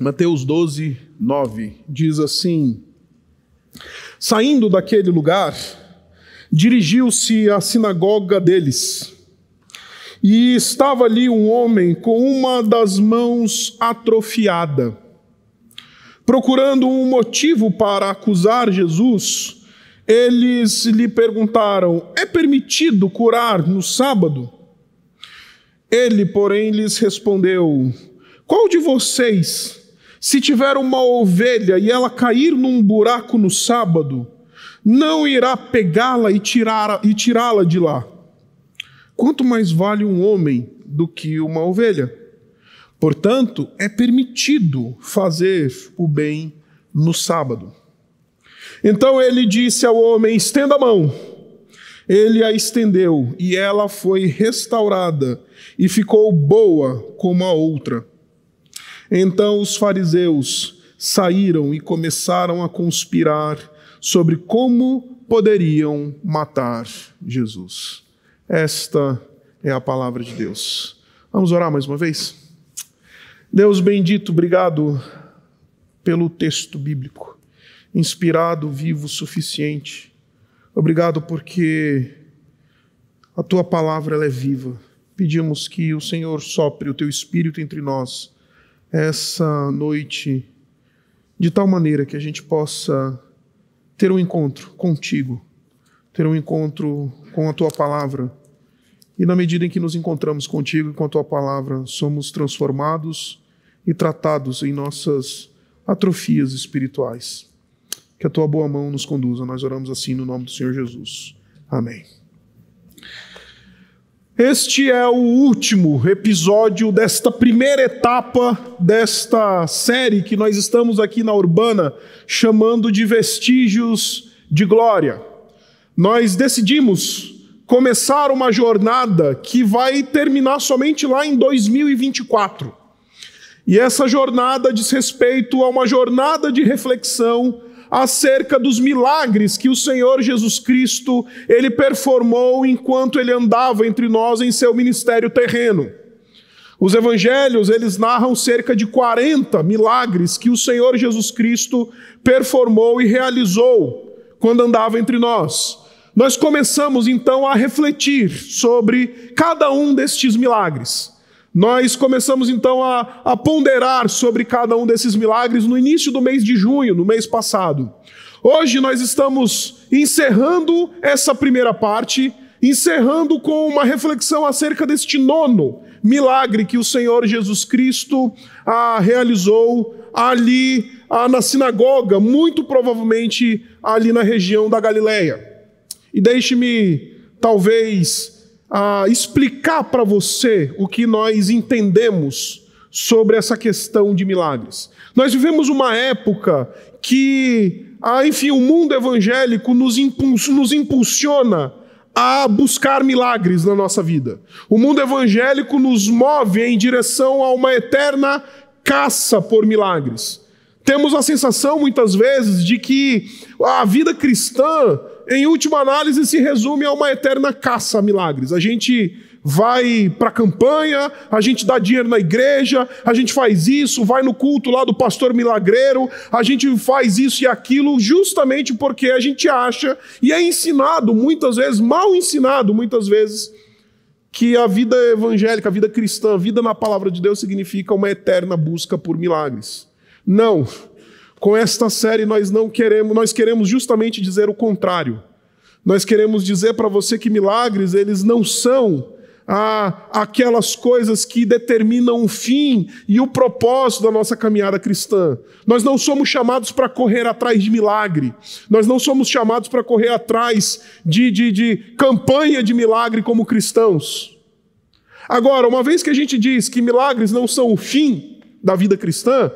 Mateus 12, 9 diz assim: Saindo daquele lugar, dirigiu-se à sinagoga deles. E estava ali um homem com uma das mãos atrofiada. Procurando um motivo para acusar Jesus, eles lhe perguntaram: É permitido curar no sábado? Ele, porém, lhes respondeu: Qual de vocês, se tiver uma ovelha e ela cair num buraco no sábado, não irá pegá-la e tirá-la tirá de lá? Quanto mais vale um homem do que uma ovelha? Portanto, é permitido fazer o bem no sábado. Então ele disse ao homem: estenda a mão. Ele a estendeu e ela foi restaurada e ficou boa como a outra. Então os fariseus saíram e começaram a conspirar sobre como poderiam matar Jesus. Esta é a palavra de Deus. Vamos orar mais uma vez? Deus bendito, obrigado pelo texto bíblico, inspirado, vivo, suficiente Obrigado porque a tua palavra é viva. Pedimos que o Senhor sopre o teu espírito entre nós essa noite de tal maneira que a gente possa ter um encontro contigo, ter um encontro com a tua palavra. E na medida em que nos encontramos contigo e com a tua palavra, somos transformados e tratados em nossas atrofias espirituais. Que a tua boa mão nos conduza. Nós oramos assim no nome do Senhor Jesus. Amém. Este é o último episódio desta primeira etapa desta série que nós estamos aqui na Urbana chamando de Vestígios de Glória. Nós decidimos começar uma jornada que vai terminar somente lá em 2024. E essa jornada diz respeito a uma jornada de reflexão acerca dos milagres que o Senhor Jesus Cristo ele performou enquanto ele andava entre nós em seu ministério terreno. Os evangelhos, eles narram cerca de 40 milagres que o Senhor Jesus Cristo performou e realizou quando andava entre nós. Nós começamos então a refletir sobre cada um destes milagres. Nós começamos então a, a, ponderar sobre cada um desses milagres no início do mês de junho, no mês passado. Hoje nós estamos encerrando essa primeira parte, encerrando com uma reflexão acerca deste nono milagre que o Senhor Jesus Cristo ah, realizou ali ah, na sinagoga, muito provavelmente ali na região da Galileia. E deixe-me, talvez, a explicar para você o que nós entendemos sobre essa questão de milagres. Nós vivemos uma época que, ah, enfim, o mundo evangélico nos, nos impulsiona a buscar milagres na nossa vida. O mundo evangélico nos move em direção a uma eterna caça por milagres. Temos a sensação, muitas vezes, de que a vida cristã em última análise, se resume a uma eterna caça a milagres. A gente vai para a campanha, a gente dá dinheiro na igreja, a gente faz isso, vai no culto lá do pastor milagreiro, a gente faz isso e aquilo justamente porque a gente acha e é ensinado muitas vezes, mal ensinado muitas vezes, que a vida evangélica, a vida cristã, a vida na palavra de Deus significa uma eterna busca por milagres. Não. Com esta série nós não queremos, nós queremos justamente dizer o contrário. Nós queremos dizer para você que milagres, eles não são ah, aquelas coisas que determinam o fim e o propósito da nossa caminhada cristã. Nós não somos chamados para correr atrás de milagre. Nós não somos chamados para correr atrás de, de, de campanha de milagre como cristãos. Agora, uma vez que a gente diz que milagres não são o fim da vida cristã,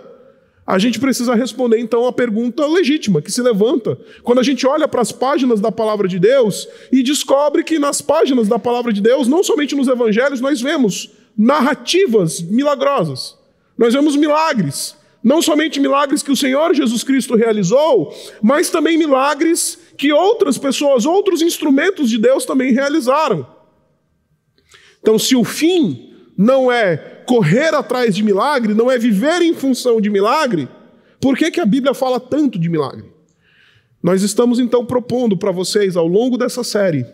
a gente precisa responder então a pergunta legítima que se levanta quando a gente olha para as páginas da palavra de Deus e descobre que nas páginas da palavra de Deus, não somente nos evangelhos, nós vemos narrativas milagrosas. Nós vemos milagres, não somente milagres que o Senhor Jesus Cristo realizou, mas também milagres que outras pessoas, outros instrumentos de Deus também realizaram. Então, se o fim não é correr atrás de milagre, não é viver em função de milagre, por que, que a Bíblia fala tanto de milagre? Nós estamos então propondo para vocês, ao longo dessa série,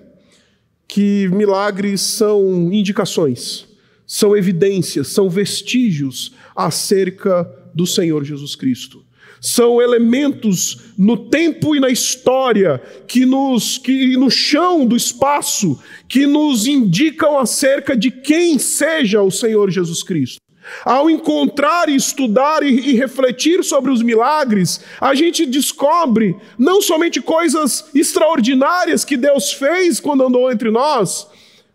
que milagres são indicações, são evidências, são vestígios acerca do Senhor Jesus Cristo. São elementos no tempo e na história que nos que no chão do espaço que nos indicam acerca de quem seja o Senhor Jesus Cristo. Ao encontrar, estudar e, e, refletir sobre os milagres, a gente descobre não somente coisas extraordinárias que Deus fez quando andou entre nós,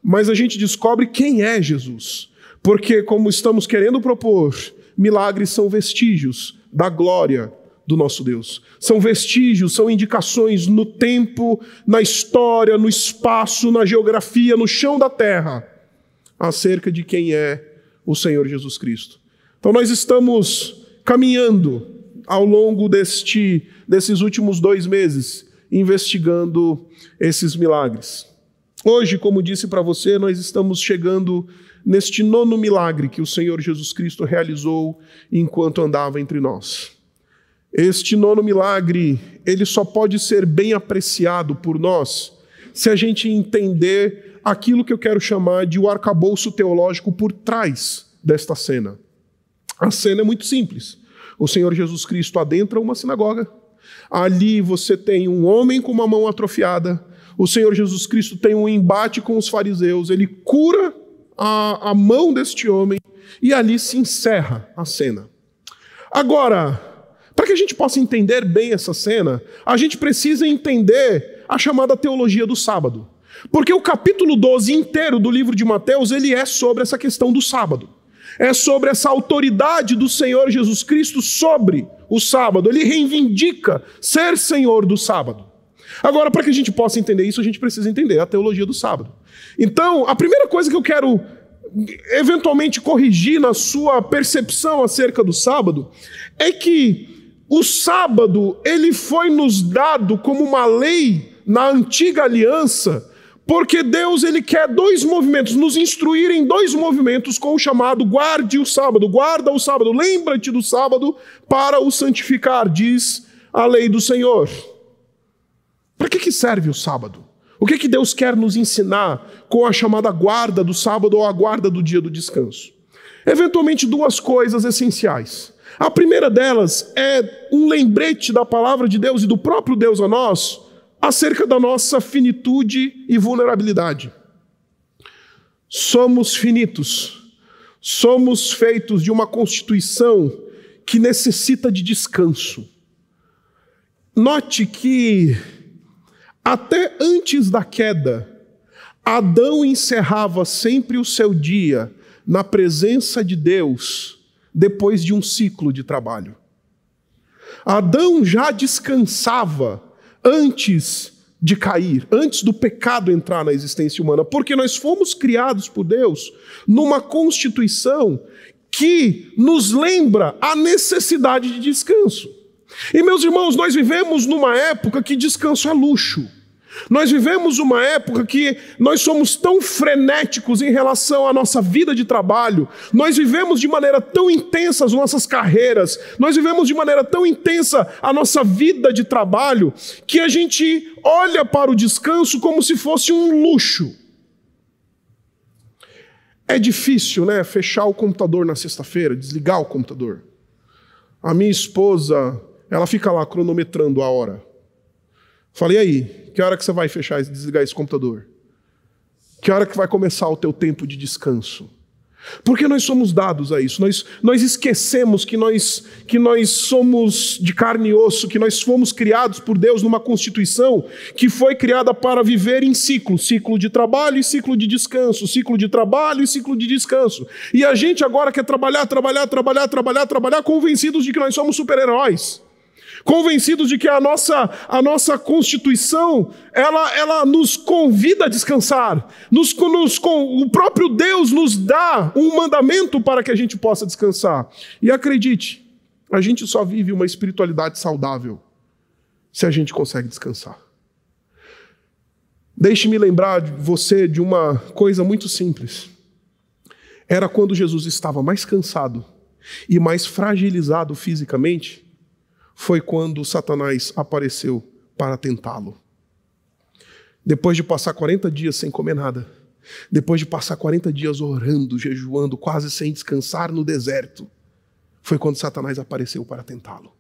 mas a gente descobre quem é Jesus. Porque, como estamos querendo propor, milagres são vestígios da glória do nosso Deus. São vestígios, são indicações no tempo, na história, no espaço, na geografia, no chão da terra, acerca de quem é o Senhor Jesus Cristo. Então nós estamos caminhando ao longo deste, desses últimos dois meses, investigando esses milagres. Hoje, como disse para você, nós estamos chegando neste nono milagre que o Senhor Jesus Cristo realizou enquanto andava entre nós. Este nono milagre, ele só pode ser bem apreciado por nós se a gente entender aquilo que eu quero chamar de o arcabouço teológico por trás desta cena. A cena é muito simples. O Senhor Jesus Cristo adentra uma sinagoga. Ali você tem um homem com uma mão atrofiada. O Senhor Jesus Cristo tem um embate com os fariseus. Ele cura a, a mão deste homem e ali se encerra a cena. Agora, para que a gente possa entender bem essa cena, a gente precisa entender a chamada teologia do sábado. Porque o capítulo 12 inteiro do livro de Mateus, ele é sobre essa questão do sábado. É sobre essa autoridade do Senhor Jesus Cristo sobre o sábado. Ele reivindica ser Senhor do sábado. Agora, para que a gente possa entender isso, a gente precisa entender a teologia do sábado. Então, a primeira coisa que eu quero eventualmente corrigir na sua percepção acerca do sábado é que o sábado ele foi nos dado como uma lei na antiga aliança porque Deus ele quer dois movimentos, nos instruir em dois movimentos com o chamado guarde o sábado, guarda o sábado, lembra-te do sábado para o santificar, diz a lei do Senhor. Para que, que serve o sábado? O que, que Deus quer nos ensinar com a chamada guarda do sábado ou a guarda do dia do descanso? Eventualmente, duas coisas essenciais. A primeira delas é um lembrete da palavra de Deus e do próprio Deus a nós acerca da nossa finitude e vulnerabilidade. Somos finitos, somos feitos de uma constituição que necessita de descanso. Note que, até antes da queda, Adão encerrava sempre o seu dia na presença de Deus, depois de um ciclo de trabalho. Adão já descansava antes de cair, antes do pecado entrar na existência humana, porque nós fomos criados por Deus numa constituição que nos lembra a necessidade de descanso. E meus irmãos, nós vivemos numa época que descanso é luxo. Nós vivemos uma época que nós somos tão frenéticos em relação à nossa vida de trabalho, nós vivemos de maneira tão intensa as nossas carreiras, nós vivemos de maneira tão intensa a nossa vida de trabalho, que a gente olha para o descanso como se fosse um luxo. É difícil, né, fechar o computador na sexta-feira, desligar o computador. A minha esposa, ela fica lá cronometrando a hora. Falei, aí, que hora que você vai fechar e desligar esse computador? Que hora que vai começar o teu tempo de descanso? Porque nós somos dados a isso, nós, nós esquecemos que nós, que nós somos de carne e osso, que nós fomos criados por Deus numa constituição que foi criada para viver em ciclo ciclo de trabalho e ciclo de descanso, ciclo de trabalho e ciclo de descanso. E a gente agora quer trabalhar, trabalhar, trabalhar, trabalhar, trabalhar, convencidos de que nós somos super-heróis convencidos de que a nossa, a nossa constituição ela, ela nos convida a descansar. Nos, nos, o próprio Deus nos dá um mandamento para que a gente possa descansar. E acredite, a gente só vive uma espiritualidade saudável se a gente consegue descansar. Deixe-me lembrar de você de uma coisa muito simples. era quando Jesus estava mais cansado e mais fragilizado fisicamente, foi quando Satanás apareceu para tentá-lo. Depois de passar 40 dias sem comer nada, depois de passar 40 dias orando, jejuando, quase sem descansar no deserto, foi quando Satanás apareceu para tentá-lo.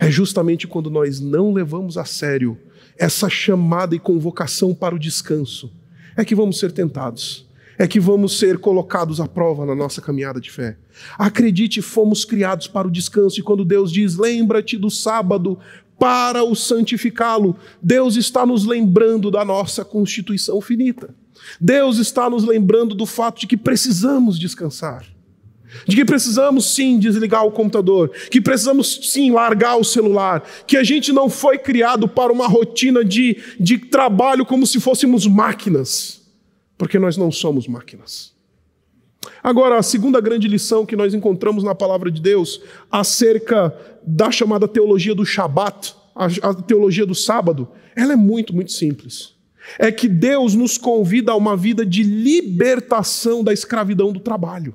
É justamente quando nós não levamos a sério essa chamada e convocação para o descanso, é que vamos ser tentados, é que vamos ser colocados à prova na nossa caminhada de fé. Acredite, fomos criados para o descanso, e quando Deus diz: lembra-te do sábado para o santificá-lo, Deus está nos lembrando da nossa constituição finita. Deus está nos lembrando do fato de que precisamos descansar. De que precisamos sim desligar o computador, que precisamos sim largar o celular, que a gente não foi criado para uma rotina de, de trabalho como se fôssemos máquinas, porque nós não somos máquinas. Agora, a segunda grande lição que nós encontramos na palavra de Deus acerca da chamada teologia do Shabat, a, teologia do sábado, ela é muito, muito simples é que Deus nos convida a uma vida de libertação da escravidão do trabalho.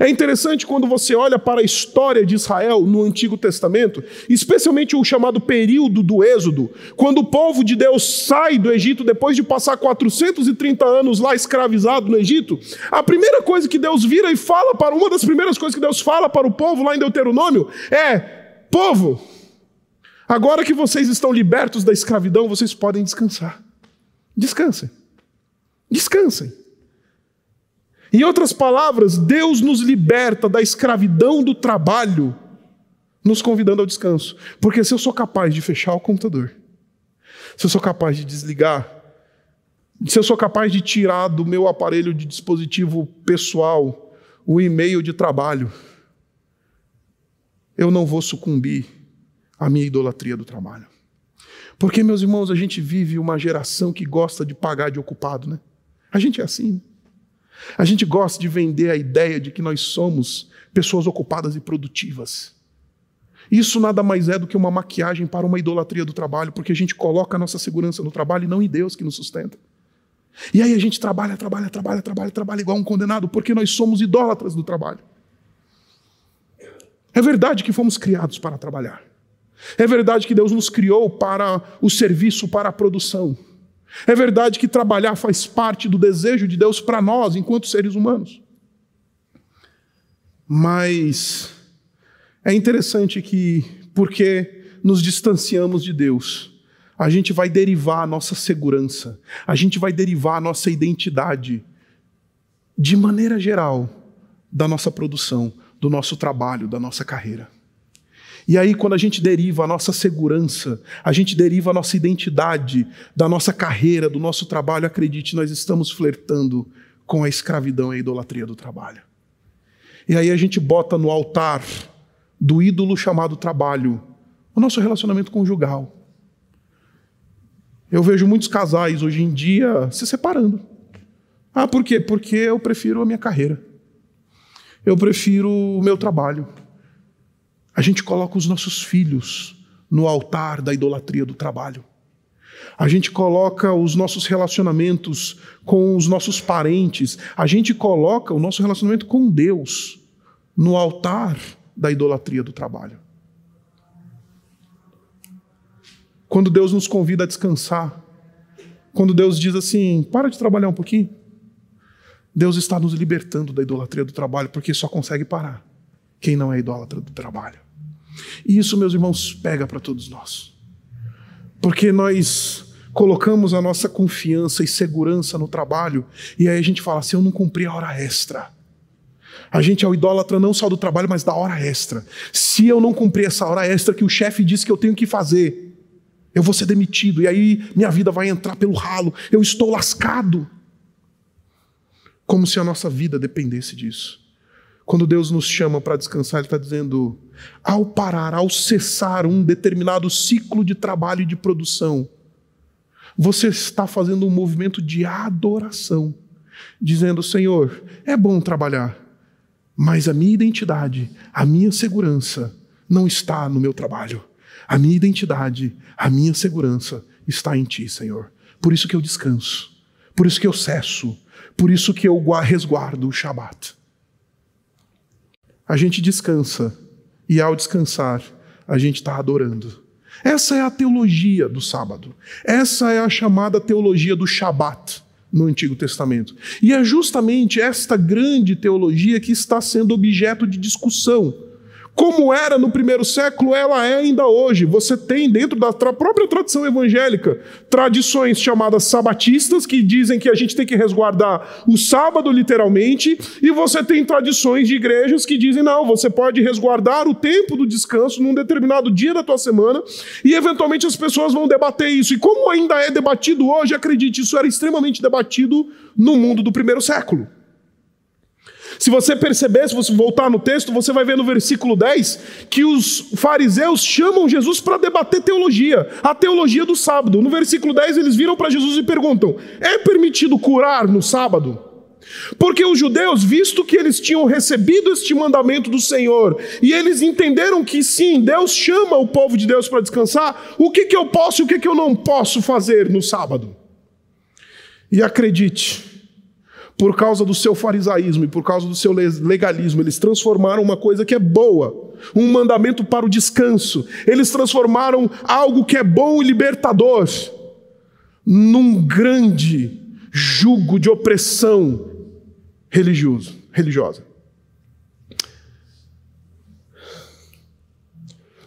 É interessante quando você olha para a história de Israel no Antigo Testamento, especialmente o chamado período do Êxodo, quando o povo de Deus sai do Egito depois de passar 430 anos lá escravizado no Egito, a primeira coisa que Deus vira e fala para uma das primeiras coisas que Deus fala para o povo lá em Deuteronômio é: povo, agora que vocês estão libertos da escravidão, vocês podem descansar. Descansem. Descansem. Em outras palavras, Deus nos liberta da escravidão do trabalho, nos convidando ao descanso. Porque se eu sou capaz de fechar o computador, se eu sou capaz de desligar, se eu sou capaz de tirar do meu aparelho de dispositivo pessoal o e-mail de trabalho, eu não vou sucumbir à minha idolatria do trabalho. Porque, meus irmãos, a gente vive uma geração que gosta de pagar de ocupado, né? A gente é assim. A gente gosta de vender a ideia de que nós somos pessoas ocupadas e produtivas. Isso nada mais é do que uma maquiagem para uma idolatria do trabalho, porque a gente coloca a nossa segurança no trabalho e não em Deus que nos sustenta. E aí a gente trabalha, trabalha, trabalha, trabalha, trabalha igual um condenado, porque nós somos idólatras do trabalho. É verdade que fomos criados para trabalhar. É verdade que Deus nos criou para o serviço, para a produção. É verdade que trabalhar faz parte do desejo de Deus para nós, enquanto seres humanos. Mas é interessante que, porque nos distanciamos de Deus, a gente vai derivar a nossa segurança, a gente vai derivar a nossa identidade, de maneira geral, da nossa produção, do nosso trabalho, da nossa carreira. E aí, quando a gente deriva a nossa segurança, a gente deriva a nossa identidade, da nossa carreira, do nosso trabalho, acredite, nós estamos flertando com a escravidão e a idolatria do trabalho. E aí a gente bota no altar do ídolo chamado trabalho o nosso relacionamento conjugal. Eu vejo muitos casais hoje em dia se separando. Ah, por quê? Porque eu prefiro a minha carreira. Eu prefiro o meu trabalho. A gente coloca os nossos filhos no altar da idolatria do trabalho. A gente coloca os nossos relacionamentos com os nossos parentes. A gente coloca o nosso relacionamento com Deus no altar da idolatria do trabalho. Quando Deus nos convida a descansar, quando Deus diz assim: para de trabalhar um pouquinho, Deus está nos libertando da idolatria do trabalho, porque só consegue parar quem não é idólatra do trabalho. E isso, meus irmãos, pega para todos nós. Porque nós colocamos a nossa confiança e segurança no trabalho, e aí a gente fala assim: eu não cumpri a hora extra. A gente é o idólatra não só do trabalho, mas da hora extra. Se eu não cumprir essa hora extra que o chefe disse que eu tenho que fazer, eu vou ser demitido, e aí minha vida vai entrar pelo ralo, eu estou lascado. Como se a nossa vida dependesse disso. Quando Deus nos chama para descansar, Ele está dizendo: ao parar, ao cessar um determinado ciclo de trabalho e de produção, você está fazendo um movimento de adoração, dizendo: Senhor, é bom trabalhar, mas a minha identidade, a minha segurança não está no meu trabalho. A minha identidade, a minha segurança está em Ti, Senhor. Por isso que eu descanso, por isso que eu cesso, Por isso que eu resguardo o Shabat. A gente descansa, e ao descansar, a gente está adorando. Essa é a teologia do sábado. Essa é a chamada teologia do Shabat no Antigo Testamento. E é justamente esta grande teologia que está sendo objeto de discussão como era no primeiro século, ela é ainda hoje. Você tem dentro da própria tradição evangélica tradições chamadas sabatistas, que dizem que a gente tem que resguardar o sábado, literalmente, e você tem tradições de igrejas que dizem não, você pode resguardar o tempo do descanso num determinado dia da tua semana, e eventualmente as pessoas vão debater isso. E como ainda é debatido hoje, acredite, isso era extremamente debatido no mundo do primeiro século. Se você perceber, se você voltar no texto, você vai ver no versículo 10 que os fariseus chamam Jesus para debater teologia, a teologia do sábado. No versículo 10 eles viram para Jesus e perguntam: é permitido curar no sábado? Porque os judeus, visto que eles tinham recebido este mandamento do Senhor, e eles entenderam que sim, Deus chama o povo de Deus para descansar, o que, que eu posso e o que, que eu não posso fazer no sábado? E acredite, por causa do seu farisaísmo e por causa do seu legalismo, eles transformaram uma coisa que é boa, um mandamento para o descanso. Eles transformaram algo que é bom e libertador num grande jugo de opressão religioso, religiosa.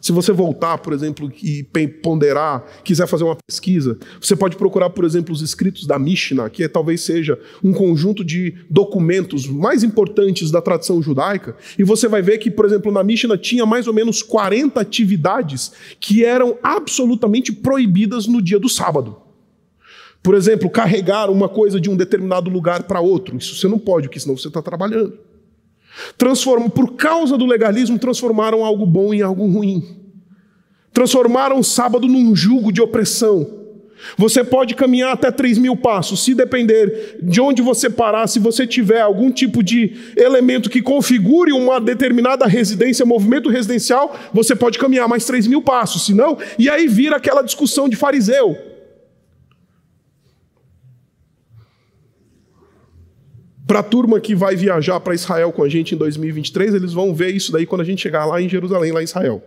Se você voltar, por exemplo, e ponderar, quiser fazer uma pesquisa, você pode procurar, por exemplo, os escritos da Mishnah, que é, talvez seja um conjunto de documentos mais importantes da tradição judaica, e você vai ver que, por exemplo, na Mishnah tinha mais ou menos 40 atividades que eram absolutamente proibidas no dia do sábado. Por exemplo, carregar uma coisa de um determinado lugar para outro. Isso você não pode, porque senão você está trabalhando. Transformam, por causa do legalismo, transformaram algo bom em algo ruim. Transformaram o sábado num jugo de opressão. Você pode caminhar até 3 mil passos, se depender de onde você parar, se você tiver algum tipo de elemento que configure uma determinada residência, movimento residencial, você pode caminhar mais 3 mil passos, senão, e aí vira aquela discussão de fariseu. Para a turma que vai viajar para Israel com a gente em 2023, eles vão ver isso daí quando a gente chegar lá em Jerusalém, lá em Israel.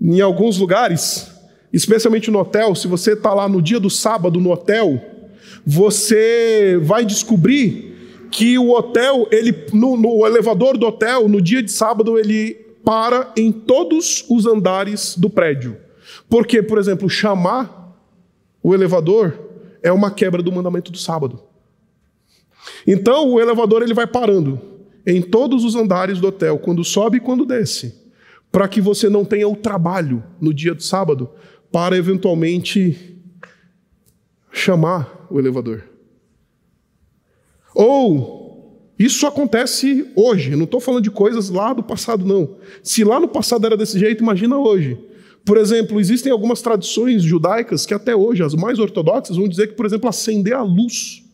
Em alguns lugares, especialmente no hotel, se você está lá no dia do sábado no hotel, você vai descobrir que o hotel, ele, no, no elevador do hotel, no dia de sábado, ele para em todos os andares do prédio. Porque, por exemplo, chamar o elevador é uma quebra do mandamento do sábado. Então o elevador ele vai parando em todos os andares do hotel, quando sobe e quando desce, para que você não tenha o trabalho no dia do sábado para eventualmente chamar o elevador. Ou isso acontece hoje, não estou falando de coisas lá do passado, não. Se lá no passado era desse jeito, imagina hoje. Por exemplo, existem algumas tradições judaicas que até hoje, as mais ortodoxas, vão dizer que, por exemplo, acender a luz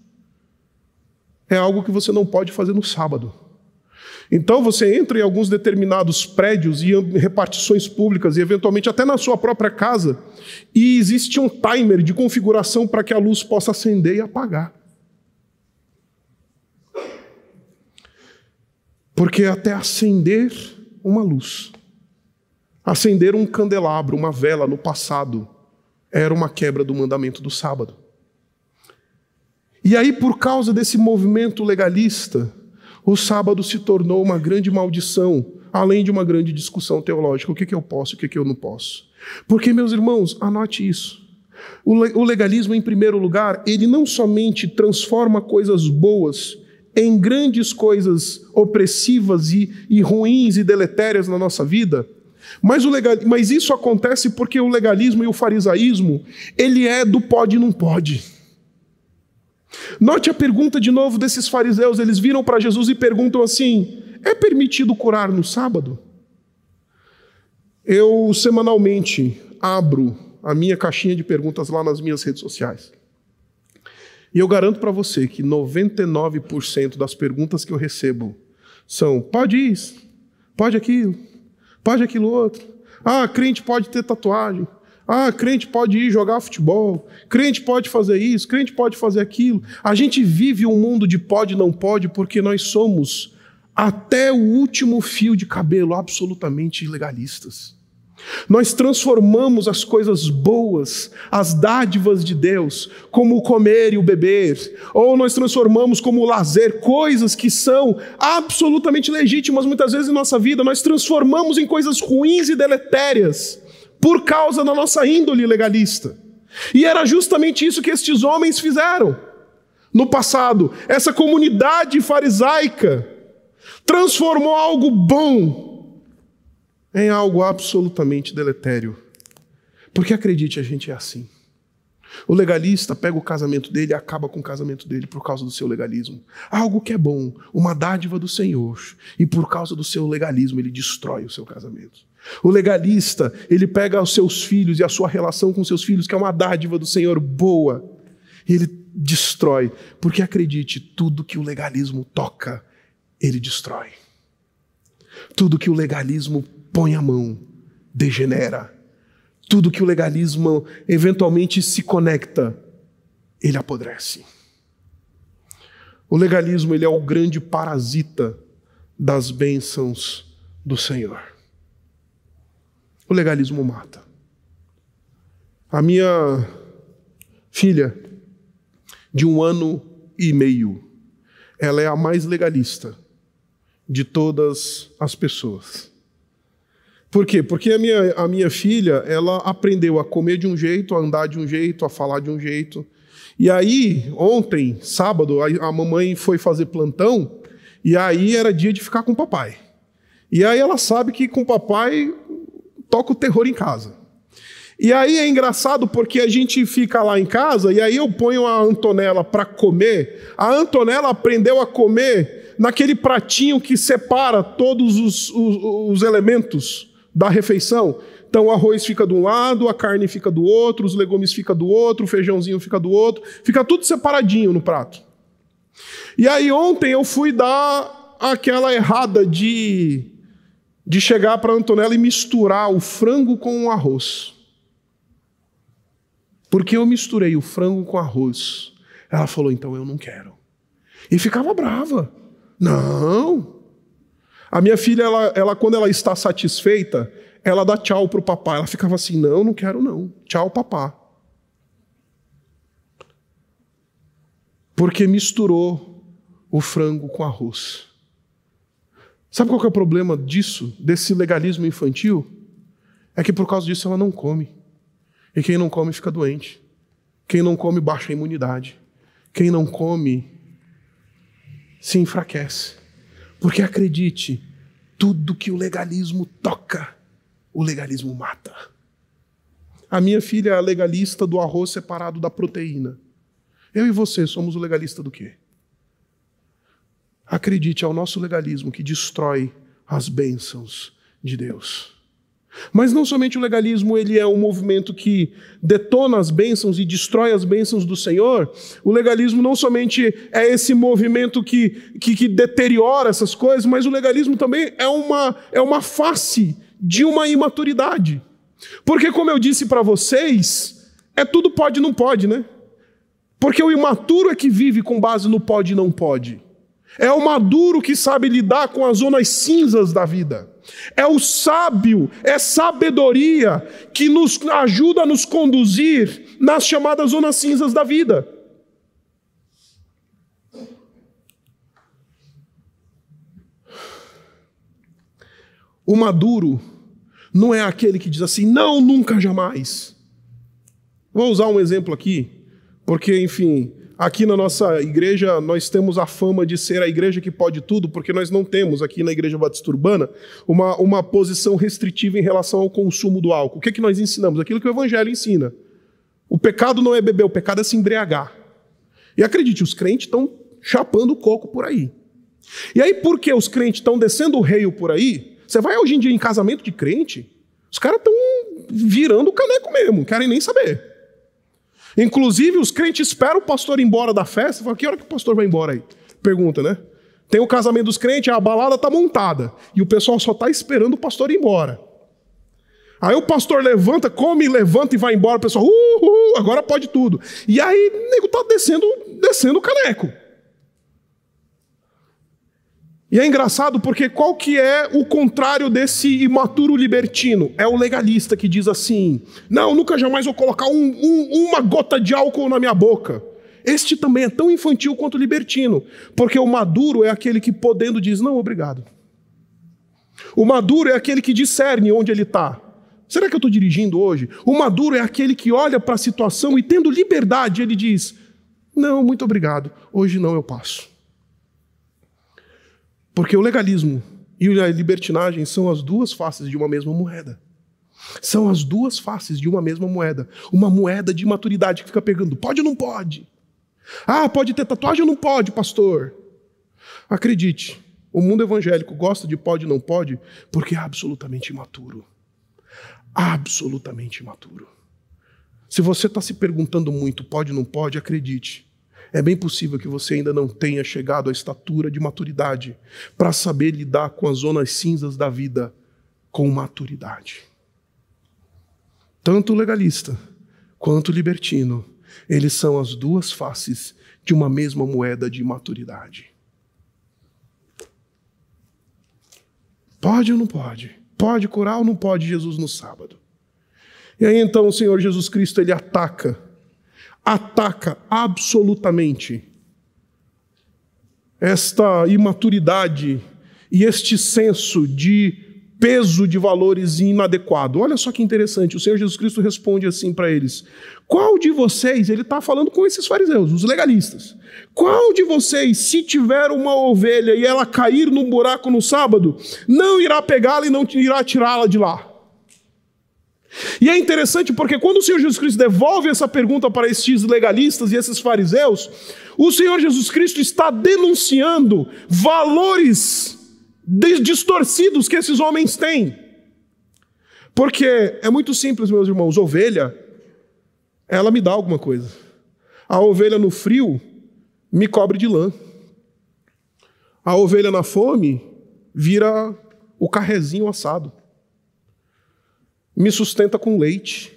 é algo que você não pode fazer no sábado. Então você entra em alguns determinados prédios e repartições públicas, e eventualmente até na sua própria casa, e existe um timer de configuração para que a luz possa acender e apagar. Porque até acender uma luz, acender um candelabro, uma vela no passado, era uma quebra do mandamento do sábado. E aí, por causa desse movimento legalista, o sábado se tornou uma grande maldição, além de uma grande discussão teológica: o que, que eu posso e o que, que eu não posso. Porque, meus irmãos, anote isso. O legalismo, em primeiro lugar, ele não somente transforma coisas boas em grandes coisas opressivas e, e ruins e deletérias na nossa vida, mas, o legal, mas isso acontece porque o legalismo e o farisaísmo, ele é do pode e não pode. Note a pergunta de novo desses fariseus. Eles viram para Jesus e perguntam assim: é permitido curar no sábado? Eu semanalmente abro a minha caixinha de perguntas lá nas minhas redes sociais. E eu garanto para você que 99% das perguntas que eu recebo são: pode isso, pode aquilo, pode aquilo outro. Ah, crente pode ter tatuagem. Ah, crente pode ir jogar futebol, crente pode fazer isso, crente pode fazer aquilo. A gente vive um mundo de pode não pode porque nós somos até o último fio de cabelo absolutamente legalistas. Nós transformamos as coisas boas, as dádivas de Deus, como o comer e o beber, ou nós transformamos como o lazer, coisas que são absolutamente legítimas muitas vezes em nossa vida, nós transformamos em coisas ruins e deletérias por causa da nossa índole legalista. E era justamente isso que estes homens fizeram no passado. Essa comunidade farisaica transformou algo bom em algo absolutamente deletério. Porque acredite, a gente é assim. O legalista pega o casamento dele e acaba com o casamento dele por causa do seu legalismo. Algo que é bom, uma dádiva do Senhor, e por causa do seu legalismo ele destrói o seu casamento. O legalista, ele pega os seus filhos e a sua relação com seus filhos, que é uma dádiva do Senhor boa, e ele destrói. Porque acredite, tudo que o legalismo toca, ele destrói. Tudo que o legalismo põe a mão, degenera. Tudo que o legalismo eventualmente se conecta, ele apodrece. O legalismo ele é o grande parasita das bênçãos do Senhor. O legalismo mata. A minha filha, de um ano e meio, ela é a mais legalista de todas as pessoas. Por quê? Porque a minha, a minha filha, ela aprendeu a comer de um jeito, a andar de um jeito, a falar de um jeito. E aí, ontem, sábado, a, a mamãe foi fazer plantão, e aí era dia de ficar com o papai. E aí ela sabe que com o papai toca o terror em casa. E aí é engraçado porque a gente fica lá em casa e aí eu ponho a Antonella para comer. A Antonella aprendeu a comer naquele pratinho que separa todos os, os, os elementos da refeição. Então o arroz fica de um lado, a carne fica do outro, os legumes fica do outro, o feijãozinho fica do outro, fica tudo separadinho no prato. E aí ontem eu fui dar aquela errada de de chegar para Antonella e misturar o frango com o arroz. Porque eu misturei o frango com arroz. Ela falou: então eu não quero. E ficava brava. Não. A minha filha, ela, ela quando ela está satisfeita, ela dá tchau para o papai. Ela ficava assim: não, não quero não. Tchau, papá. Porque misturou o frango com arroz. Sabe qual é o problema disso, desse legalismo infantil? É que por causa disso ela não come. E quem não come fica doente. Quem não come baixa a imunidade. Quem não come se enfraquece. Porque acredite, tudo que o legalismo toca, o legalismo mata. A minha filha é a legalista do arroz separado da proteína. Eu e você somos o legalista do quê? Acredite, é o nosso legalismo que destrói as bênçãos de Deus. Mas não somente o legalismo ele é um movimento que detona as bênçãos e destrói as bênçãos do Senhor, o legalismo não somente é esse movimento que, que, que deteriora essas coisas, mas o legalismo também é uma, é uma face de uma imaturidade. Porque, como eu disse para vocês, é tudo pode e não pode, né? Porque o imaturo é que vive com base no pode e não pode. É o maduro que sabe lidar com as zonas cinzas da vida. É o sábio, é sabedoria que nos ajuda a nos conduzir nas chamadas zonas cinzas da vida. O maduro não é aquele que diz assim, não, nunca, jamais. Vou usar um exemplo aqui, porque, enfim, Aqui na nossa igreja, nós temos a fama de ser a igreja que pode tudo, porque nós não temos aqui na Igreja Batista Urbana uma, uma posição restritiva em relação ao consumo do álcool. O que, é que nós ensinamos? Aquilo que o Evangelho ensina. O pecado não é beber, o pecado é se embriagar. E acredite, os crentes estão chapando coco por aí. E aí, porque os crentes estão descendo o reio por aí, você vai hoje em dia em casamento de crente, os caras estão virando o caneco mesmo, querem nem saber. Inclusive, os crentes esperam o pastor ir embora da festa. Fala, que hora que o pastor vai embora aí? Pergunta, né? Tem o casamento dos crentes, a balada está montada. E o pessoal só está esperando o pastor ir embora. Aí o pastor levanta, come, levanta e vai embora, o pessoal, uhul, agora pode tudo. E aí o nego tá descendo, descendo o caneco. E é engraçado porque qual que é o contrário desse imaturo libertino? É o legalista que diz assim: não, nunca jamais vou colocar um, um, uma gota de álcool na minha boca. Este também é tão infantil quanto libertino, porque o maduro é aquele que, podendo, diz: não, obrigado. O maduro é aquele que discerne onde ele está. Será que eu estou dirigindo hoje? O maduro é aquele que olha para a situação e, tendo liberdade, ele diz: não, muito obrigado, hoje não eu passo. Porque o legalismo e a libertinagem são as duas faces de uma mesma moeda. São as duas faces de uma mesma moeda. Uma moeda de maturidade que fica pegando, pode ou não pode? Ah, pode ter tatuagem ou não pode, pastor? Acredite, o mundo evangélico gosta de pode ou não pode porque é absolutamente imaturo. Absolutamente imaturo. Se você está se perguntando muito, pode ou não pode, acredite. É bem possível que você ainda não tenha chegado à estatura de maturidade para saber lidar com as zonas cinzas da vida com maturidade. Tanto o legalista quanto o libertino, eles são as duas faces de uma mesma moeda de maturidade. Pode ou não pode? Pode curar ou não pode Jesus no sábado? E aí então o Senhor Jesus Cristo ele ataca ataca absolutamente esta imaturidade e este senso de peso de valores inadequado. Olha só que interessante, o Senhor Jesus Cristo responde assim para eles: Qual de vocês, ele está falando com esses fariseus, os legalistas, qual de vocês, se tiver uma ovelha e ela cair num buraco no sábado, não irá pegá-la e não irá tirá-la de lá? E é interessante porque quando o Senhor Jesus Cristo devolve essa pergunta para esses legalistas e esses fariseus, o Senhor Jesus Cristo está denunciando valores distorcidos que esses homens têm. Porque é muito simples, meus irmãos, ovelha, ela me dá alguma coisa. A ovelha no frio me cobre de lã. A ovelha na fome vira o carrezinho assado me sustenta com leite.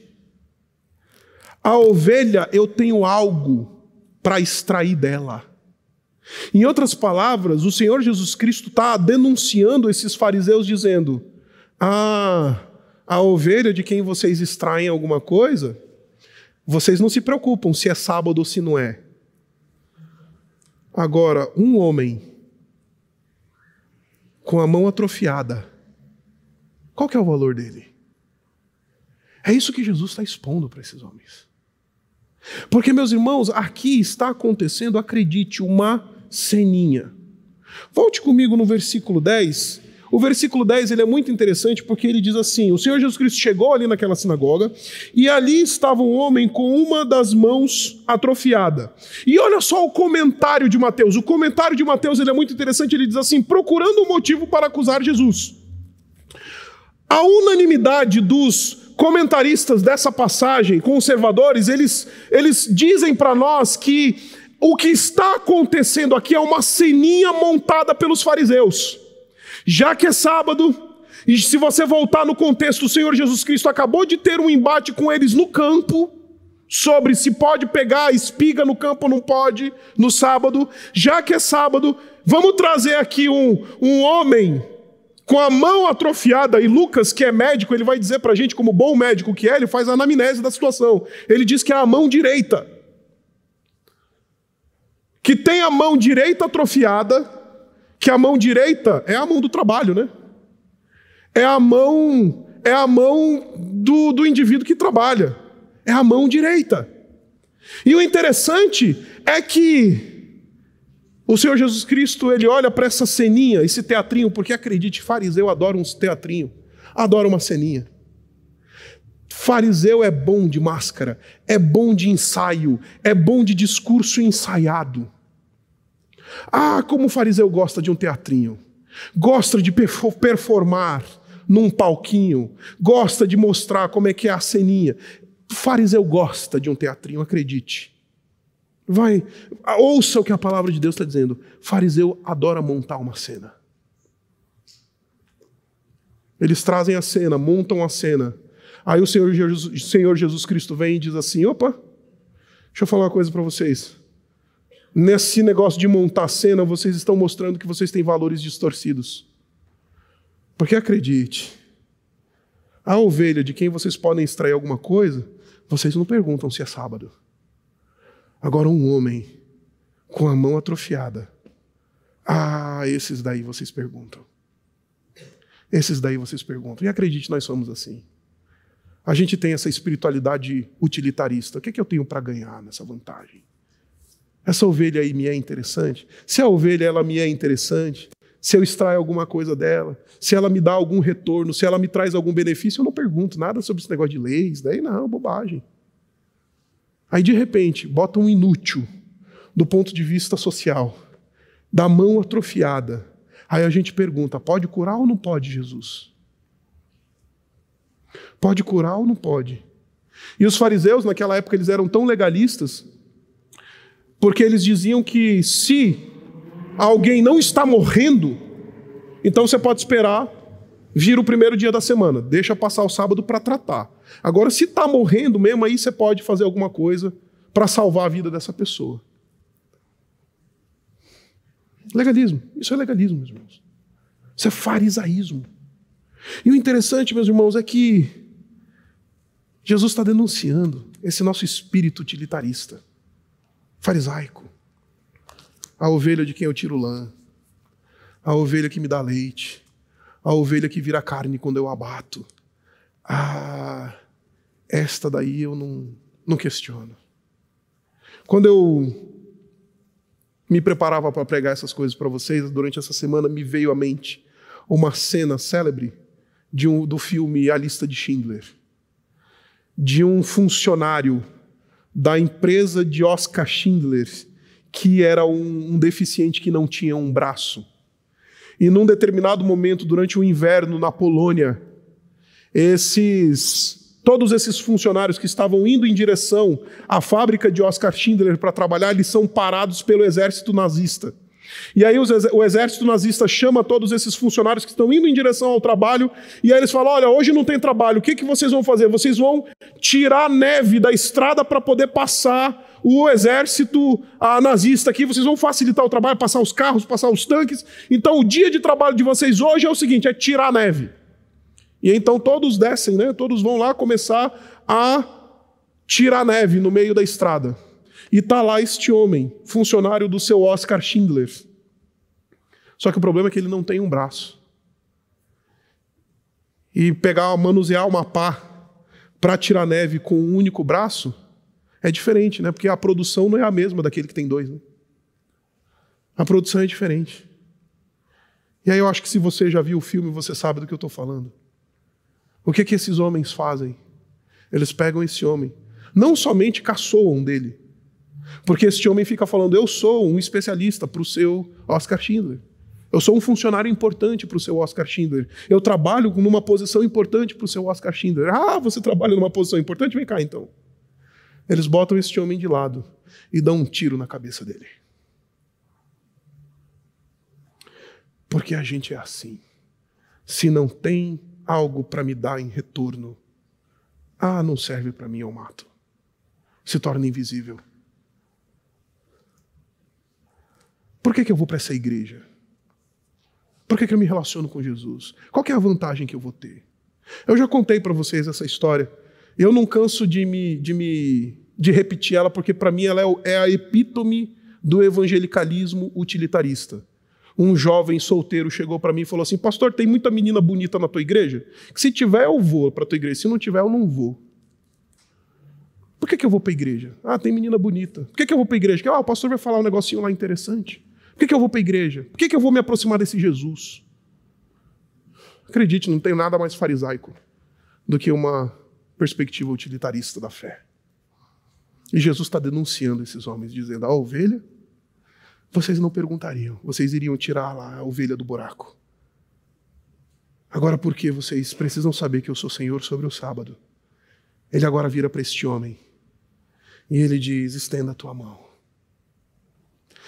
A ovelha, eu tenho algo para extrair dela. Em outras palavras, o Senhor Jesus Cristo está denunciando esses fariseus, dizendo: Ah, a ovelha de quem vocês extraem alguma coisa, vocês não se preocupam se é sábado ou se não é. Agora, um homem com a mão atrofiada, qual que é o valor dele? É isso que Jesus está expondo para esses homens. Porque, meus irmãos, aqui está acontecendo, acredite, uma ceninha. Volte comigo no versículo 10. O versículo 10 ele é muito interessante porque ele diz assim: O Senhor Jesus Cristo chegou ali naquela sinagoga e ali estava um homem com uma das mãos atrofiada. E olha só o comentário de Mateus. O comentário de Mateus ele é muito interessante. Ele diz assim: procurando um motivo para acusar Jesus. A unanimidade dos comentaristas dessa passagem, conservadores, eles, eles dizem para nós que o que está acontecendo aqui é uma ceninha montada pelos fariseus. Já que é sábado, e se você voltar no contexto, o Senhor Jesus Cristo acabou de ter um embate com eles no campo, sobre se pode pegar a espiga no campo ou não pode, no sábado. Já que é sábado, vamos trazer aqui um, um homem com a mão atrofiada, e Lucas, que é médico, ele vai dizer para a gente, como bom médico que é, ele faz a anamnese da situação. Ele diz que é a mão direita. Que tem a mão direita atrofiada, que a mão direita é a mão do trabalho, né? É a mão, é a mão do, do indivíduo que trabalha. É a mão direita. E o interessante é que o Senhor Jesus Cristo, ele olha para essa ceninha, esse teatrinho, porque acredite, fariseu adora uns teatrinho, adora uma ceninha. Fariseu é bom de máscara, é bom de ensaio, é bom de discurso ensaiado. Ah, como o fariseu gosta de um teatrinho, gosta de performar num palquinho, gosta de mostrar como é que é a ceninha. O fariseu gosta de um teatrinho, acredite. Vai, ouça o que a palavra de Deus está dizendo. Fariseu adora montar uma cena. Eles trazem a cena, montam a cena, Aí o Senhor Jesus, Senhor Jesus Cristo vem e diz assim: opa, deixa eu falar uma coisa para vocês. Nesse negócio de montar cena, vocês estão mostrando que vocês têm valores distorcidos. Porque acredite, a ovelha de quem vocês podem extrair alguma coisa, vocês não perguntam se é sábado. Agora, um homem com a mão atrofiada, ah, esses daí vocês perguntam. Esses daí vocês perguntam. E acredite, nós somos assim. A gente tem essa espiritualidade utilitarista. O que, é que eu tenho para ganhar nessa vantagem? Essa ovelha aí me é interessante? Se a ovelha ela me é interessante, se eu extraio alguma coisa dela, se ela me dá algum retorno, se ela me traz algum benefício, eu não pergunto nada sobre esse negócio de leis, daí não, bobagem. Aí de repente, bota um inútil do ponto de vista social, da mão atrofiada. Aí a gente pergunta: pode curar ou não pode, Jesus? Pode curar ou não pode? E os fariseus, naquela época, eles eram tão legalistas, porque eles diziam que se alguém não está morrendo, então você pode esperar vir o primeiro dia da semana, deixa passar o sábado para tratar. Agora, se está morrendo mesmo, aí você pode fazer alguma coisa para salvar a vida dessa pessoa. Legalismo. Isso é legalismo, meus irmãos. Isso é farisaísmo. E o interessante, meus irmãos, é que Jesus está denunciando esse nosso espírito utilitarista, farisaico a ovelha de quem eu tiro lã, a ovelha que me dá leite, a ovelha que vira carne quando eu abato. Ah, esta daí eu não, não questiono. Quando eu me preparava para pregar essas coisas para vocês, durante essa semana me veio à mente uma cena célebre de um, do filme A Lista de Schindler, de um funcionário da empresa de Oscar Schindler que era um, um deficiente que não tinha um braço. E num determinado momento, durante o inverno na Polônia, esses todos esses funcionários que estavam indo em direção à fábrica de Oskar Schindler para trabalhar, eles são parados pelo exército nazista. E aí o exército nazista chama todos esses funcionários que estão indo em direção ao trabalho, e aí eles falam: olha, hoje não tem trabalho, o que, que vocês vão fazer? Vocês vão tirar a neve da estrada para poder passar o exército nazista aqui, vocês vão facilitar o trabalho, passar os carros, passar os tanques. Então o dia de trabalho de vocês hoje é o seguinte: é tirar a neve. E então todos descem, né? Todos vão lá começar a tirar a neve no meio da estrada. E tá lá este homem, funcionário do seu Oscar Schindler. Só que o problema é que ele não tem um braço. E pegar, manusear uma pá para tirar neve com um único braço é diferente, né? Porque a produção não é a mesma daquele que tem dois. Né? A produção é diferente. E aí eu acho que se você já viu o filme, você sabe do que eu estou falando. O que, que esses homens fazem? Eles pegam esse homem, não somente caçoam dele, porque esse homem fica falando: eu sou um especialista para o seu Oscar Schindler. Eu sou um funcionário importante para o seu Oscar Schindler. Eu trabalho numa posição importante para o seu Oscar Schindler. Ah, você trabalha numa posição importante? Vem cá então. Eles botam este homem de lado e dão um tiro na cabeça dele. Porque a gente é assim. Se não tem algo para me dar em retorno, ah, não serve para mim, eu mato. Se torna invisível. Por que, que eu vou para essa igreja? Por que, que eu me relaciono com Jesus? Qual é a vantagem que eu vou ter? Eu já contei para vocês essa história eu não canso de me, de me de repetir ela, porque para mim ela é, é a epítome do evangelicalismo utilitarista. Um jovem solteiro chegou para mim e falou assim: Pastor, tem muita menina bonita na tua igreja? Que se tiver, eu vou para tua igreja. Se não tiver, eu não vou. Por que, que eu vou para a igreja? Ah, tem menina bonita. Por que, que eu vou para a igreja? Porque ah, o pastor vai falar um negocinho lá interessante. Por que, que eu vou para a igreja? Por que, que eu vou me aproximar desse Jesus? Acredite, não tem nada mais farisaico do que uma perspectiva utilitarista da fé. E Jesus está denunciando esses homens, dizendo: a ovelha, vocês não perguntariam, vocês iriam tirar lá a ovelha do buraco. Agora, por que vocês precisam saber que eu sou Senhor sobre o sábado? Ele agora vira para este homem e ele diz: estenda a tua mão.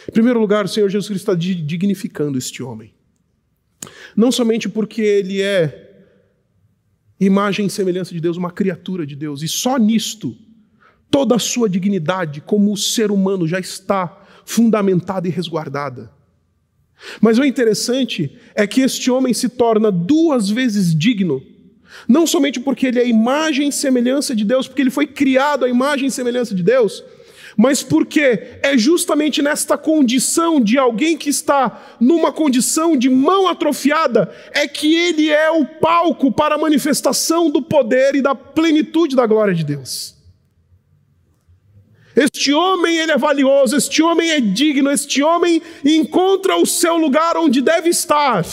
Em primeiro lugar, o Senhor Jesus Cristo está dignificando este homem. Não somente porque ele é imagem e semelhança de Deus, uma criatura de Deus, e só nisto toda a sua dignidade como ser humano já está fundamentada e resguardada. Mas o interessante é que este homem se torna duas vezes digno, não somente porque ele é imagem e semelhança de Deus, porque ele foi criado à imagem e semelhança de Deus, mas porque é justamente nesta condição de alguém que está numa condição de mão atrofiada, é que ele é o palco para a manifestação do poder e da plenitude da glória de Deus. Este homem ele é valioso, este homem é digno, este homem encontra o seu lugar onde deve estar.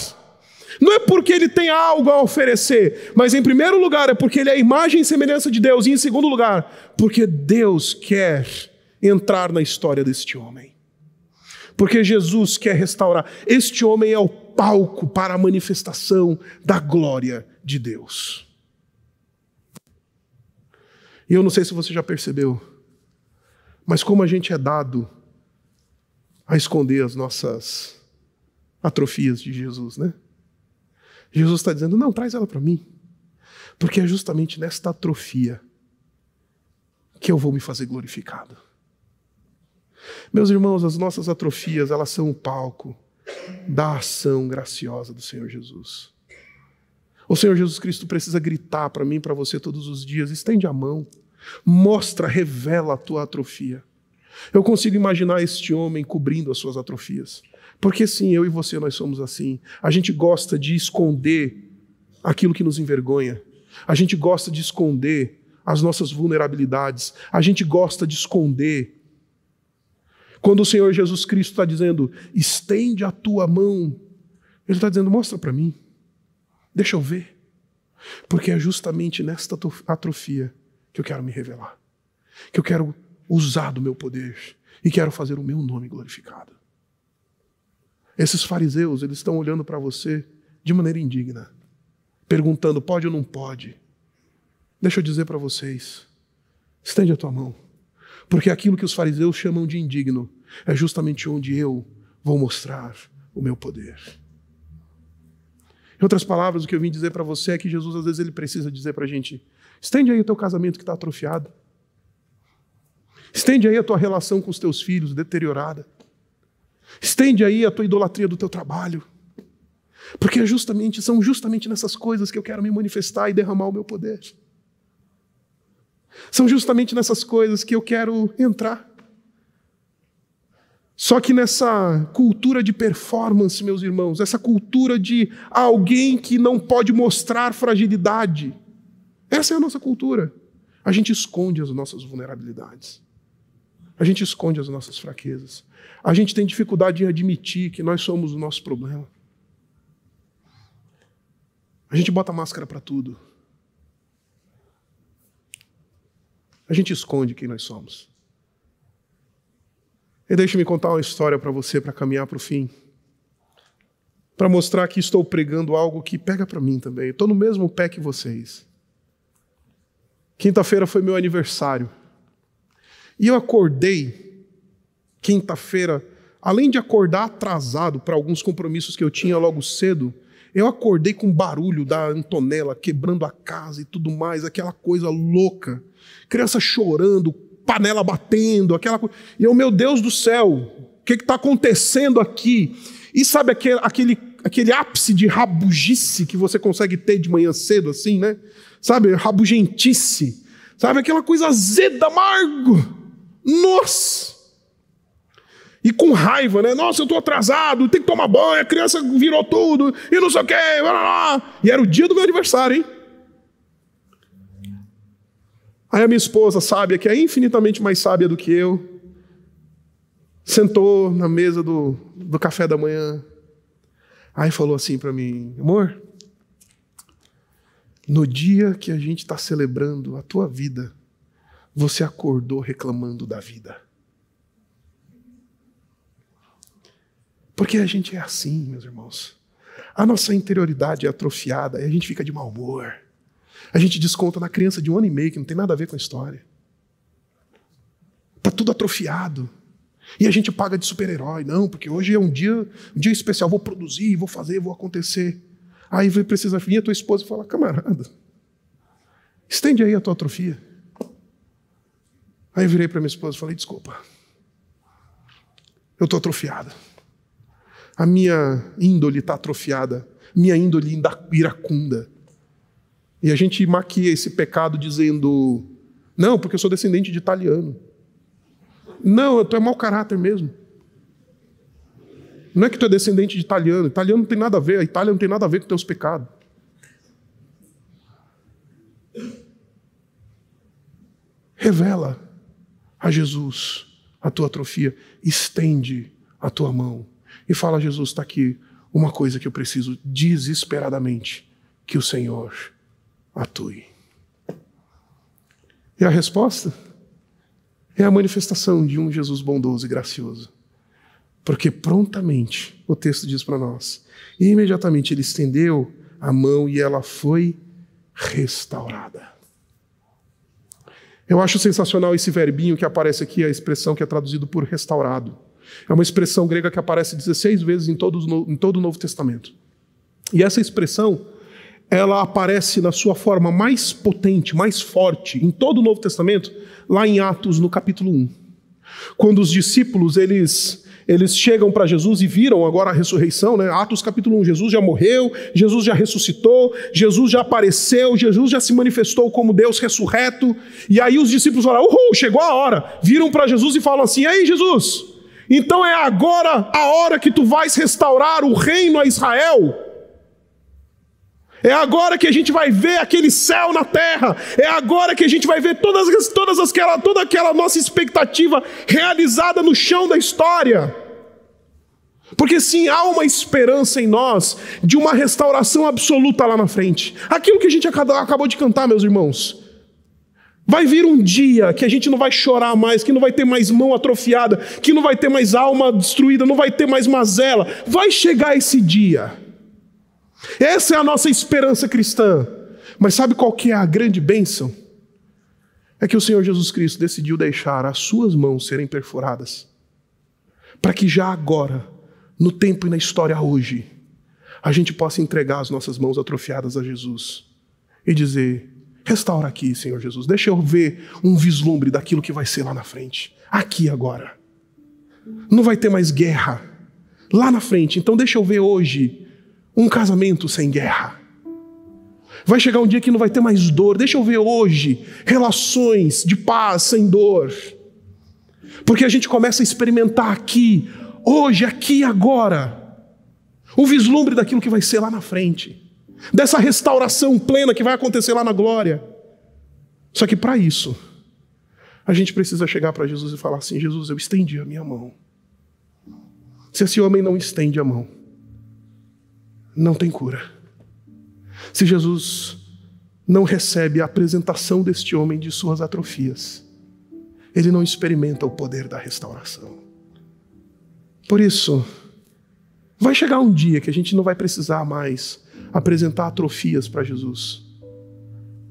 Não é porque ele tem algo a oferecer, mas em primeiro lugar é porque ele é a imagem e semelhança de Deus, e em segundo lugar, porque Deus quer entrar na história deste homem. Porque Jesus quer restaurar. Este homem é o palco para a manifestação da glória de Deus. E eu não sei se você já percebeu, mas como a gente é dado a esconder as nossas atrofias de Jesus, né? Jesus está dizendo: não, traz ela para mim, porque é justamente nesta atrofia que eu vou me fazer glorificado. Meus irmãos, as nossas atrofias, elas são o palco da ação graciosa do Senhor Jesus. O Senhor Jesus Cristo precisa gritar para mim, para você todos os dias: estende a mão. Mostra, revela a tua atrofia. Eu consigo imaginar este homem cobrindo as suas atrofias. Porque sim, eu e você nós somos assim. A gente gosta de esconder aquilo que nos envergonha. A gente gosta de esconder as nossas vulnerabilidades. A gente gosta de esconder. Quando o Senhor Jesus Cristo está dizendo, estende a tua mão, Ele está dizendo, mostra para mim, deixa eu ver. Porque é justamente nesta atrofia que eu quero me revelar, que eu quero usar do meu poder e quero fazer o meu nome glorificado. Esses fariseus, eles estão olhando para você de maneira indigna, perguntando: pode ou não pode? Deixa eu dizer para vocês, estende a tua mão, porque aquilo que os fariseus chamam de indigno é justamente onde eu vou mostrar o meu poder. Em outras palavras, o que eu vim dizer para você é que Jesus, às vezes, ele precisa dizer para a gente: Estende aí o teu casamento que está atrofiado. Estende aí a tua relação com os teus filhos deteriorada. Estende aí a tua idolatria do teu trabalho. Porque é justamente, são justamente nessas coisas que eu quero me manifestar e derramar o meu poder. São justamente nessas coisas que eu quero entrar. Só que nessa cultura de performance, meus irmãos, essa cultura de alguém que não pode mostrar fragilidade, essa é a nossa cultura. A gente esconde as nossas vulnerabilidades. A gente esconde as nossas fraquezas. A gente tem dificuldade em admitir que nós somos o nosso problema. A gente bota máscara para tudo. A gente esconde quem nós somos. E deixe-me contar uma história para você para caminhar para o fim. Para mostrar que estou pregando algo que pega para mim também. Estou no mesmo pé que vocês. Quinta-feira foi meu aniversário. E eu acordei, quinta-feira, além de acordar atrasado para alguns compromissos que eu tinha logo cedo, eu acordei com barulho da Antonella quebrando a casa e tudo mais, aquela coisa louca. Criança chorando, panela batendo, aquela coisa. E eu, meu Deus do céu, o que está acontecendo aqui? E sabe aquele, aquele, aquele ápice de rabugice que você consegue ter de manhã cedo, assim, né? sabe, rabugentice, sabe, aquela coisa azeda, amargo. Nossa! E com raiva, né? Nossa, eu estou atrasado, tem que tomar banho, a criança virou tudo, e não sei o quê, blá, blá. e era o dia do meu aniversário, hein? Aí a minha esposa, sábia, que é infinitamente mais sábia do que eu, sentou na mesa do, do café da manhã. Aí falou assim para mim: amor, no dia que a gente está celebrando a tua vida, você acordou reclamando da vida. Porque a gente é assim, meus irmãos. A nossa interioridade é atrofiada e a gente fica de mau humor. A gente desconta na criança de um ano e meio que não tem nada a ver com a história. Está tudo atrofiado. E a gente paga de super-herói. Não, porque hoje é um dia, um dia especial, vou produzir, vou fazer, vou acontecer. Aí precisa vir a tua esposa e falar, camarada, Estende aí a tua atrofia. Aí eu virei para minha esposa e falei: desculpa, eu estou atrofiada. A minha índole está atrofiada, minha índole iracunda. E a gente maquia esse pecado dizendo: não, porque eu sou descendente de italiano. Não, tu é mau caráter mesmo. Não é que tu é descendente de italiano. Italiano não tem nada a ver, a Itália não tem nada a ver com teus pecados. Revela a Jesus a tua atrofia, estende a tua mão e fala: Jesus, está aqui uma coisa que eu preciso desesperadamente que o Senhor atue. E a resposta é a manifestação de um Jesus bondoso e gracioso. Porque prontamente, o texto diz para nós, e imediatamente ele estendeu a mão e ela foi restaurada. Eu acho sensacional esse verbinho que aparece aqui, a expressão que é traduzido por restaurado. É uma expressão grega que aparece 16 vezes em todo, em todo o Novo Testamento. E essa expressão, ela aparece na sua forma mais potente, mais forte, em todo o Novo Testamento, lá em Atos, no capítulo 1. Quando os discípulos, eles eles chegam para Jesus e viram agora a ressurreição, né? Atos capítulo 1, Jesus já morreu, Jesus já ressuscitou, Jesus já apareceu, Jesus já se manifestou como Deus ressurreto. E aí os discípulos falam: "Uhul, chegou a hora". Viram para Jesus e falam assim: "Aí, Jesus, então é agora a hora que tu vais restaurar o reino a Israel?" É agora que a gente vai ver aquele céu na terra. É agora que a gente vai ver todas, todas aquela, toda aquela nossa expectativa realizada no chão da história. Porque sim, há uma esperança em nós de uma restauração absoluta lá na frente. Aquilo que a gente acabou de cantar, meus irmãos. Vai vir um dia que a gente não vai chorar mais, que não vai ter mais mão atrofiada, que não vai ter mais alma destruída, não vai ter mais mazela. Vai chegar esse dia. Essa é a nossa esperança cristã. Mas sabe qual que é a grande bênção? É que o Senhor Jesus Cristo decidiu deixar as suas mãos serem perfuradas, para que já agora, no tempo e na história hoje, a gente possa entregar as nossas mãos atrofiadas a Jesus e dizer: restaura aqui, Senhor Jesus, deixa eu ver um vislumbre daquilo que vai ser lá na frente, aqui agora. Não vai ter mais guerra lá na frente, então deixa eu ver hoje um casamento sem guerra. Vai chegar um dia que não vai ter mais dor. Deixa eu ver hoje relações de paz sem dor. Porque a gente começa a experimentar aqui, hoje, aqui agora, o vislumbre daquilo que vai ser lá na frente, dessa restauração plena que vai acontecer lá na glória. Só que para isso, a gente precisa chegar para Jesus e falar assim: Jesus, eu estendi a minha mão. Se esse homem não estende a mão, não tem cura. Se Jesus não recebe a apresentação deste homem de suas atrofias, ele não experimenta o poder da restauração. Por isso, vai chegar um dia que a gente não vai precisar mais apresentar atrofias para Jesus,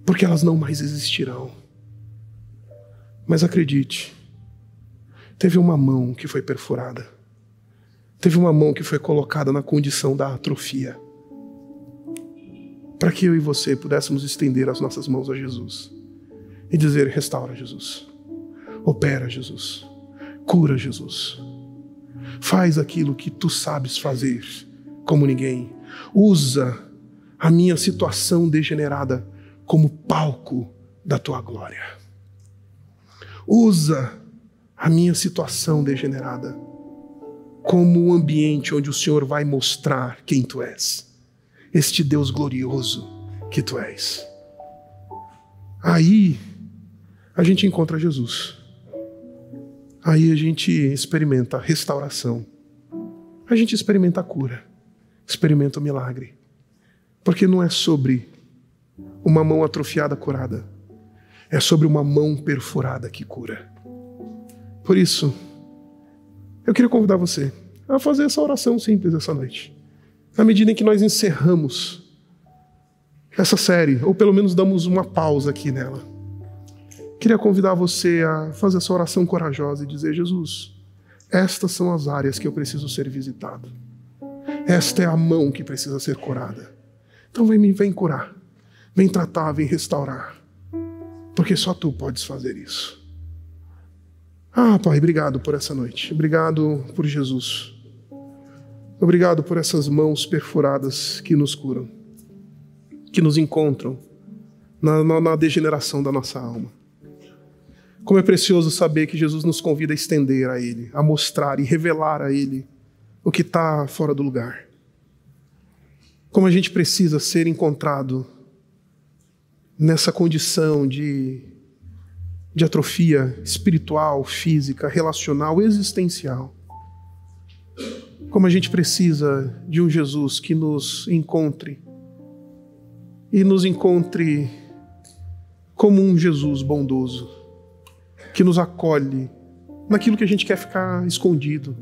porque elas não mais existirão. Mas acredite, teve uma mão que foi perfurada Teve uma mão que foi colocada na condição da atrofia. Para que eu e você pudéssemos estender as nossas mãos a Jesus e dizer: restaura Jesus, opera Jesus, cura Jesus, faz aquilo que tu sabes fazer como ninguém, usa a minha situação degenerada como palco da tua glória. Usa a minha situação degenerada como um ambiente onde o Senhor vai mostrar quem tu és, este Deus glorioso que tu és. Aí a gente encontra Jesus. Aí a gente experimenta a restauração. A gente experimenta a cura. Experimenta o milagre. Porque não é sobre uma mão atrofiada curada. É sobre uma mão perfurada que cura. Por isso, eu queria convidar você a fazer essa oração simples essa noite. Na medida em que nós encerramos essa série, ou pelo menos damos uma pausa aqui nela. Queria convidar você a fazer essa oração corajosa e dizer: Jesus, estas são as áreas que eu preciso ser visitado. Esta é a mão que precisa ser curada. Então vem, vem curar, vem tratar, vem restaurar. Porque só tu podes fazer isso. Ah, Pai, obrigado por essa noite. Obrigado por Jesus. Obrigado por essas mãos perfuradas que nos curam, que nos encontram na, na, na degeneração da nossa alma. Como é precioso saber que Jesus nos convida a estender a Ele, a mostrar e revelar a Ele o que está fora do lugar. Como a gente precisa ser encontrado nessa condição de, de atrofia espiritual, física, relacional, existencial. Como a gente precisa de um Jesus que nos encontre e nos encontre como um Jesus bondoso, que nos acolhe naquilo que a gente quer ficar escondido,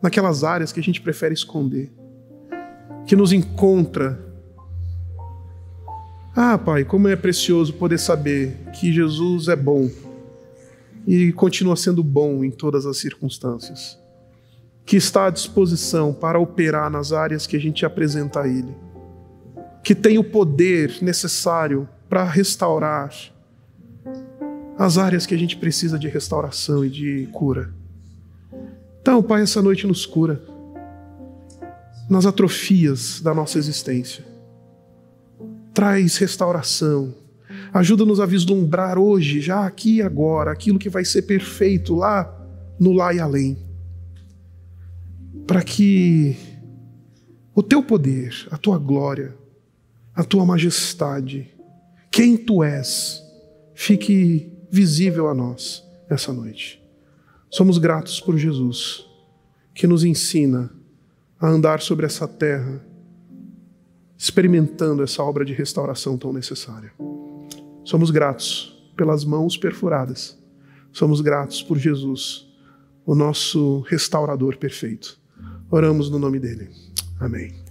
naquelas áreas que a gente prefere esconder, que nos encontra ah, Pai, como é precioso poder saber que Jesus é bom e continua sendo bom em todas as circunstâncias, que está à disposição para operar nas áreas que a gente apresenta a Ele, que tem o poder necessário para restaurar as áreas que a gente precisa de restauração e de cura. Então, Pai, essa noite nos cura nas atrofias da nossa existência traz restauração. Ajuda-nos a vislumbrar hoje, já aqui e agora, aquilo que vai ser perfeito lá no lá e além. Para que o teu poder, a tua glória, a tua majestade, quem tu és, fique visível a nós essa noite. Somos gratos por Jesus, que nos ensina a andar sobre essa terra experimentando essa obra de restauração tão necessária. Somos gratos pelas mãos perfuradas. Somos gratos por Jesus, o nosso restaurador perfeito. Oramos no nome dele. Amém.